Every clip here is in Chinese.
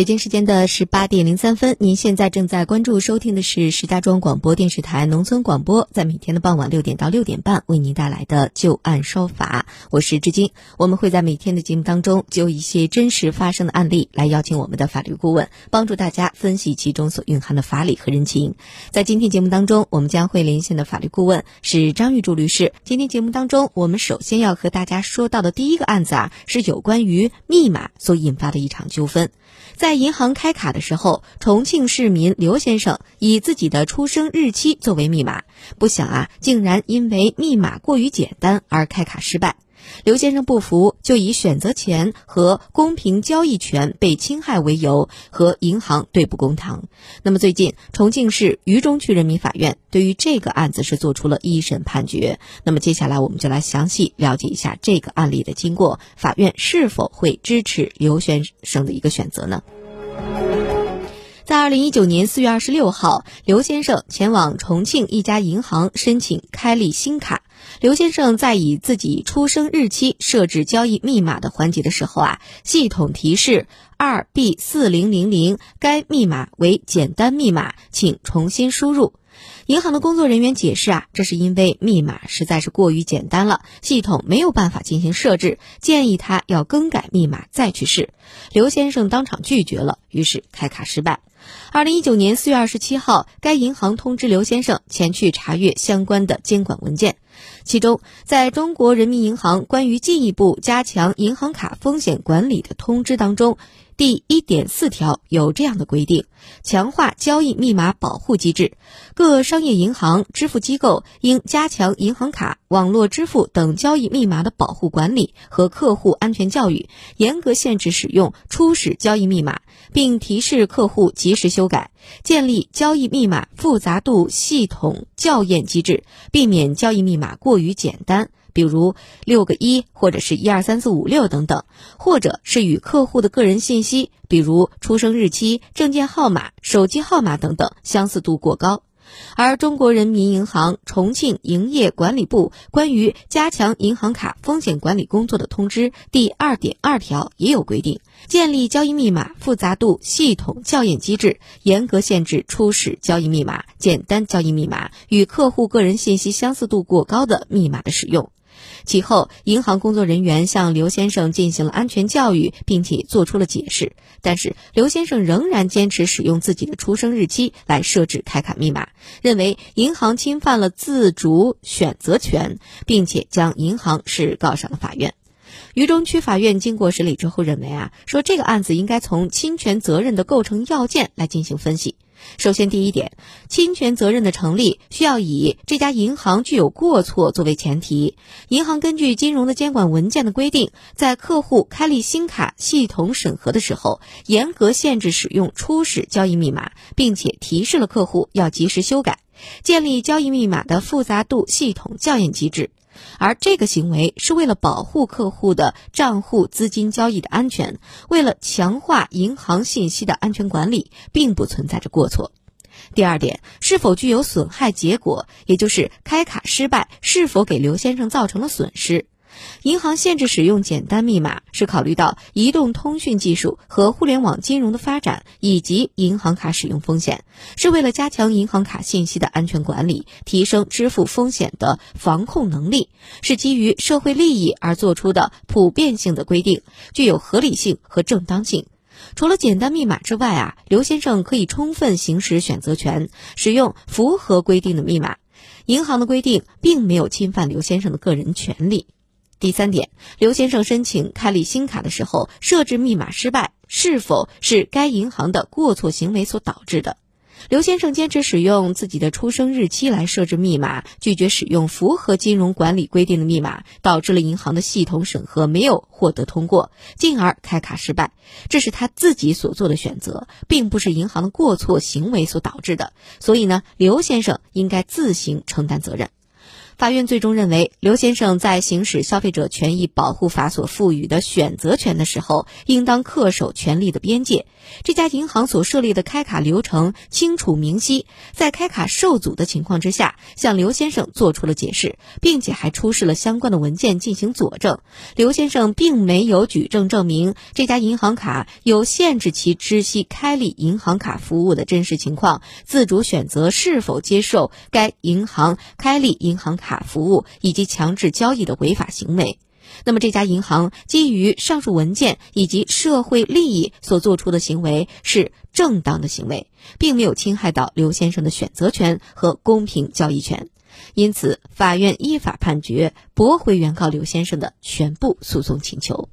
北京时间的十八点零三分，您现在正在关注收听的是石家庄广播电视台农村广播，在每天的傍晚六点到六点半为您带来的旧案说法。我是志金，我们会在每天的节目当中就一些真实发生的案例来邀请我们的法律顾问，帮助大家分析其中所蕴含的法理和人情。在今天节目当中，我们将会连线的法律顾问是张玉柱律师。今天节目当中，我们首先要和大家说到的第一个案子啊，是有关于密码所引发的一场纠纷。在在银行开卡的时候，重庆市民刘先生以自己的出生日期作为密码，不想啊，竟然因为密码过于简单而开卡失败。刘先生不服，就以选择权和公平交易权被侵害为由，和银行对簿公堂。那么最近，重庆市渝中区人民法院对于这个案子是做出了一审判决。那么接下来，我们就来详细了解一下这个案例的经过，法院是否会支持刘先生的一个选择呢？在二零一九年四月二十六号，刘先生前往重庆一家银行申请开立新卡。刘先生在以自己出生日期设置交易密码的环节的时候啊，系统提示二 B 四零零零，该密码为简单密码，请重新输入。银行的工作人员解释啊，这是因为密码实在是过于简单了，系统没有办法进行设置，建议他要更改密码再去试。刘先生当场拒绝了，于是开卡失败。二零一九年四月二十七号，该银行通知刘先生前去查阅相关的监管文件。其中，在中国人民银行关于进一步加强银行卡风险管理的通知当中，第一点四条有这样的规定：强化交易密码保护机制，各商业银行、支付机构应加强银行卡、网络支付等交易密码的保护管理和客户安全教育，严格限制使用初始交易密码，并提示客户及时修改，建立交易密码复杂度系统校验机制，避免交易密码。过于简单，比如六个一或者是一二三四五六等等，或者是与客户的个人信息，比如出生日期、证件号码、手机号码等等相似度过高。而中国人民银行重庆营业管理部关于加强银行卡风险管理工作的通知第二点二条也有规定，建立交易密码复杂度系统校验机制，严格限制初始交易密码、简单交易密码与客户个人信息相似度过高的密码的使用。其后，银行工作人员向刘先生进行了安全教育，并且做出了解释。但是，刘先生仍然坚持使用自己的出生日期来设置开卡密码，认为银行侵犯了自主选择权，并且将银行是告上了法院。渝中区法院经过审理之后认为啊，说这个案子应该从侵权责任的构成要件来进行分析。首先，第一点，侵权责任的成立需要以这家银行具有过错作为前提。银行根据金融的监管文件的规定，在客户开立新卡系统审核的时候，严格限制使用初始交易密码，并且提示了客户要及时修改，建立交易密码的复杂度系统校验机制。而这个行为是为了保护客户的账户资金交易的安全，为了强化银行信息的安全管理，并不存在着过错。第二点，是否具有损害结果，也就是开卡失败是否给刘先生造成了损失。银行限制使用简单密码，是考虑到移动通讯技术和互联网金融的发展以及银行卡使用风险，是为了加强银行卡信息的安全管理，提升支付风险的防控能力，是基于社会利益而做出的普遍性的规定，具有合理性和正当性。除了简单密码之外啊，刘先生可以充分行使选择权，使用符合规定的密码。银行的规定并没有侵犯刘先生的个人权利。第三点，刘先生申请开立新卡的时候设置密码失败，是否是该银行的过错行为所导致的？刘先生坚持使用自己的出生日期来设置密码，拒绝使用符合金融管理规定的密码，导致了银行的系统审核没有获得通过，进而开卡失败。这是他自己所做的选择，并不是银行的过错行为所导致的。所以呢，刘先生应该自行承担责任。法院最终认为，刘先生在行使消费者权益保护法所赋予的选择权的时候，应当恪守权利的边界。这家银行所设立的开卡流程清楚明晰，在开卡受阻的情况之下，向刘先生做出了解释，并且还出示了相关的文件进行佐证。刘先生并没有举证证明这家银行卡有限制其知悉开立银行卡服务的真实情况，自主选择是否接受该银行开立银行卡卡服务以及强制交易的违法行为。那么，这家银行基于上述文件以及社会利益所做出的行为是正当的行为，并没有侵害到刘先生的选择权和公平交易权，因此，法院依法判决驳回原告刘先生的全部诉讼请求。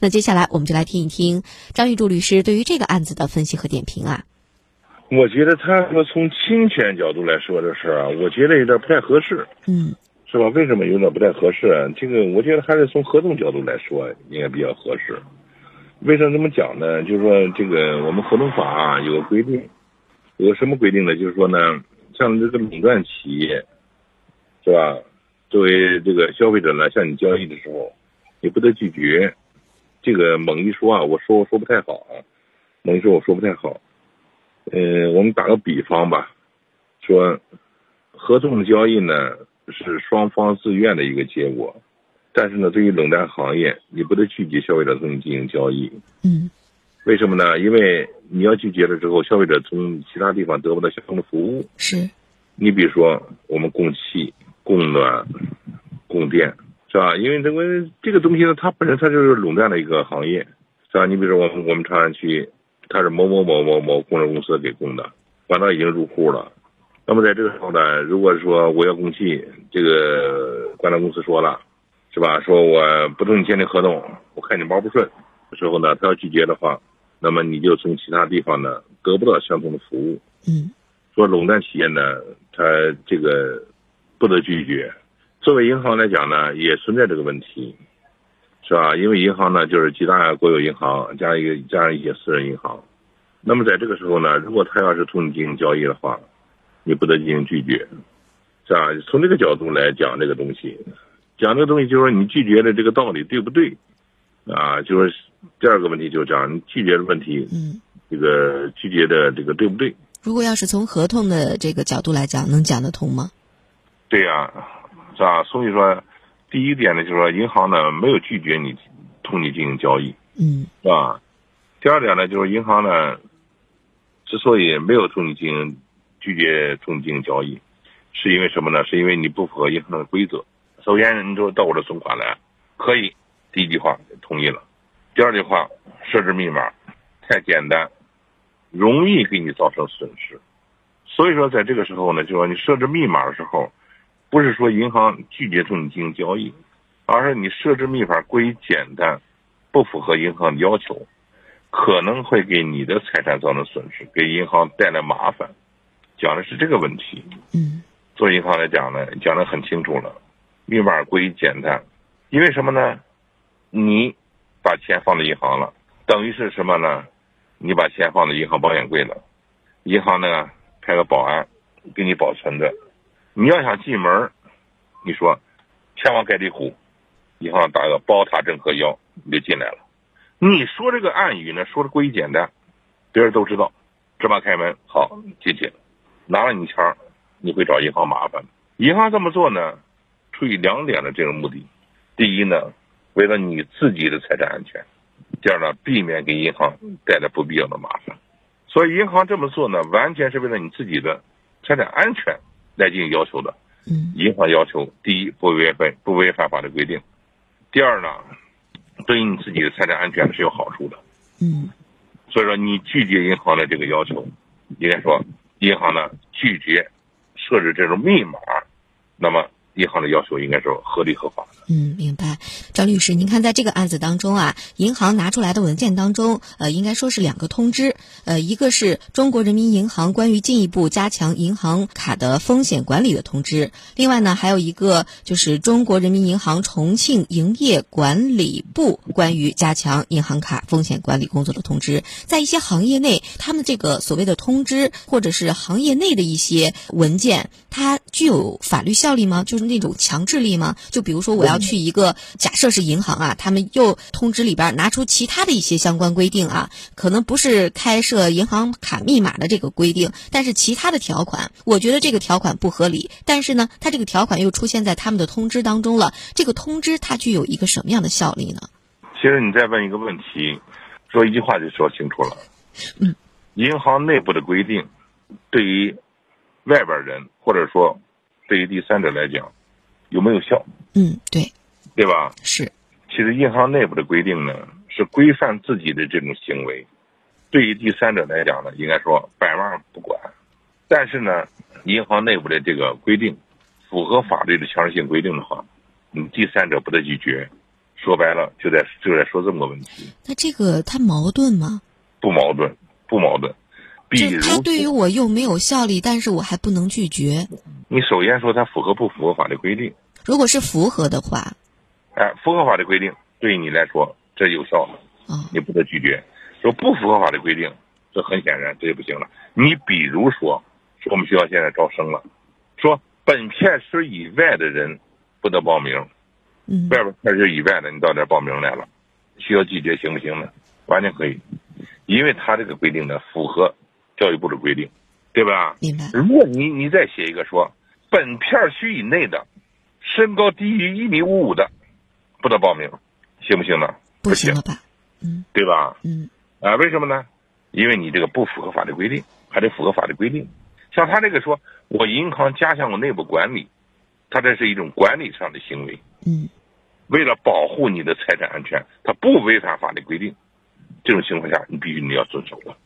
那接下来，我们就来听一听张玉柱律师对于这个案子的分析和点评啊。我觉得他说从侵权角度来说这事儿啊，我觉得有点不太合适。嗯。是吧？为什么有点不太合适？这个我觉得还是从合同角度来说，应该比较合适。为什么这么讲呢？就是说，这个我们合同法啊有个规定，有个什么规定呢？就是说呢，像这个垄断企业，是吧？作为这个消费者呢，向你交易的时候，你不得拒绝。这个猛一说啊，我说我说不太好啊，猛一说我说不太好。呃，我们打个比方吧，说合同交易呢。是双方自愿的一个结果，但是呢，对于垄断行业，你不得拒绝消费者跟你进行交易。嗯，为什么呢？因为你要拒绝了之后，消费者从其他地方得不到相应的服务。是，你比如说我们供气、供暖、供电，是吧？因为这个这个东西呢，它本身它就是垄断的一个行业，是吧？你比如说我们我们长安区，它是某某某某某供热公司给供的，管道已经入户了。那么在这个时候呢，如果说我要供气，这个管道公司说了，是吧？说我不同意签订合同，我看你毛不顺的时候呢，他要拒绝的话，那么你就从其他地方呢得不到相同的服务。嗯，说垄断企业呢，他这个不得拒绝。作为银行来讲呢，也存在这个问题，是吧？因为银行呢就是几大国有银行加一个加上一些私人银行，那么在这个时候呢，如果他要是同你进行交易的话，你不得进行拒绝，是吧？从这个角度来讲这个东西，讲这个东西就是说你拒绝的这个道理对不对？啊，就是第二个问题就是讲你拒绝的问题，嗯，这个拒绝的这个对不对？如果要是从合同的这个角度来讲，能讲得通吗？对呀，是吧？所以说，第一点呢，就是说银行呢没有拒绝你同你进行交易，嗯，是吧？第二点呢，就是银行呢之所以没有同你进行。拒绝同你进行交易，是因为什么呢？是因为你不符合银行的规则。首先，你说到我的存款来，可以，第一句话同意了。第二句话，设置密码太简单，容易给你造成损失。所以说，在这个时候呢，就说你设置密码的时候，不是说银行拒绝同你进行交易，而是你设置密码过于简单，不符合银行的要求，可能会给你的财产造成损失，给银行带来麻烦。讲的是这个问题。嗯，做银行来讲呢，讲的很清楚了，密码过于简单，因为什么呢？你把钱放在银行了，等于是什么呢？你把钱放在银行保险柜了，银行呢派个保安给你保存着。你要想进门，你说天王盖地虎，银行打个包塔镇河妖，你就进来了。你说这个暗语呢，说的过于简单，别人都知道，芝麻开门，好进去。拿了你钱你会找银行麻烦。银行这么做呢，出于两点的这个目的：第一呢，为了你自己的财产安全；第二呢，避免给银行带来不必要的麻烦。所以银行这么做呢，完全是为了你自己的财产安全来进行要求的。嗯，银行要求第一不违反不违反法律规定，第二呢，对于你自己的财产安全是有好处的。嗯，所以说你拒绝银行的这个要求，应该说。银行呢拒绝设置这种密码，那么。银行的要求应该是合理合法的。嗯，明白，张律师，您看在这个案子当中啊，银行拿出来的文件当中，呃，应该说是两个通知，呃，一个是中国人民银行关于进一步加强银行卡的风险管理的通知，另外呢，还有一个就是中国人民银行重庆营业管理部关于加强银行卡风险管理工作的通知。在一些行业内，他们这个所谓的通知或者是行业内的一些文件，它具有法律效力吗？就是。那种强制力吗？就比如说我要去一个假设是银行啊，他们又通知里边拿出其他的一些相关规定啊，可能不是开设银行卡密码的这个规定，但是其他的条款，我觉得这个条款不合理，但是呢，它这个条款又出现在他们的通知当中了，这个通知它具有一个什么样的效力呢？其实你再问一个问题，说一句话就说清楚了。嗯，银行内部的规定，对于外边人或者说对于第三者来讲，有没有效？嗯，对，对吧？是。其实银行内部的规定呢，是规范自己的这种行为，对于第三者来讲呢，应该说百万不管。但是呢，银行内部的这个规定符合法律的强制性规定的话，你第三者不得拒绝。说白了，就在就在说这么个问题。那这个它矛盾吗？不矛盾，不矛盾。比如，它对于我又没有效力，但是我还不能拒绝。你首先说它符合不符合法律规定？如果是符合的话，哎，符合法律规定，对你来说这有效了，你不得拒绝。说不符合法律规定，这很显然这就不行了。你比如说，说我们学校现在招生了，说本片区以外的人不得报名。嗯，外边片区以外的，你到这报名来了，需要拒绝行不行呢？完全可以，因为他这个规定呢符合教育部的规定，对吧？明白。如果你你再写一个说，本片区以内的，身高低于一米五五的，不得报名，行不行呢？不行了吧？嗯，对吧？嗯，啊，为什么呢？因为你这个不符合法律规定，还得符合法律规定。像他这个说，我银行加强我内部管理，他这是一种管理上的行为。嗯。为了保护你的财产安全，他不违反法律规定，这种情况下，你必须你要遵守了。